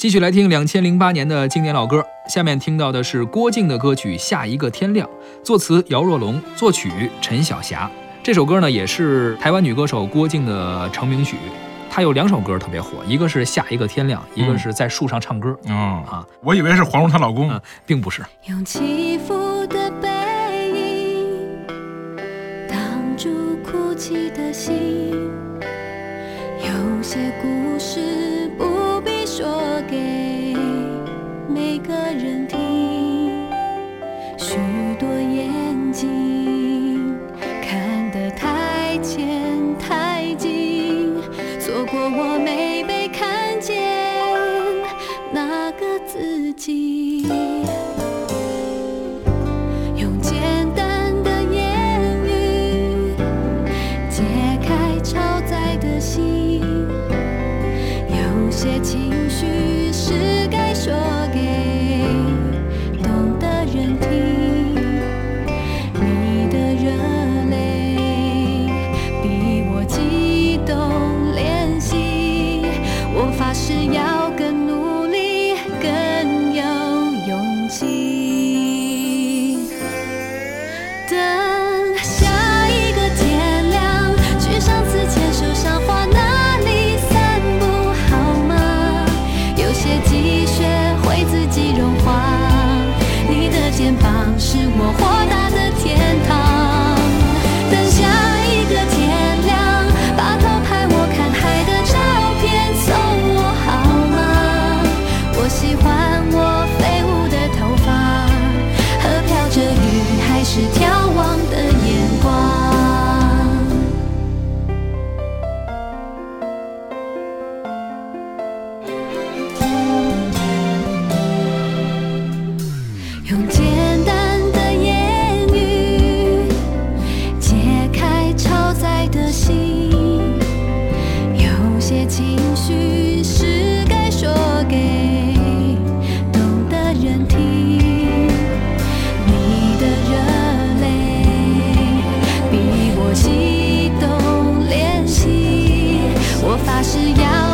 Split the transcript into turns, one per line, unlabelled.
继续来听两千零八年的经典老歌，下面听到的是郭靖的歌曲《下一个天亮》，作词姚若龙，作曲陈晓霞。这首歌呢也是台湾女歌手郭靖的成名曲。她有两首歌特别火，一个是《下一个天亮》，一个是在树上唱歌。
嗯
啊，
我以为是黄蓉她老公。
嗯，并不是。
用起伏的背影挡住哭泣的心，有些故事不必说给每个人听。许多眼睛看得太浅太近，错过我没被看见那个自己。用简单的言语解开超载的心，有些情 choose 肩膀是我豁达的天堂。还是要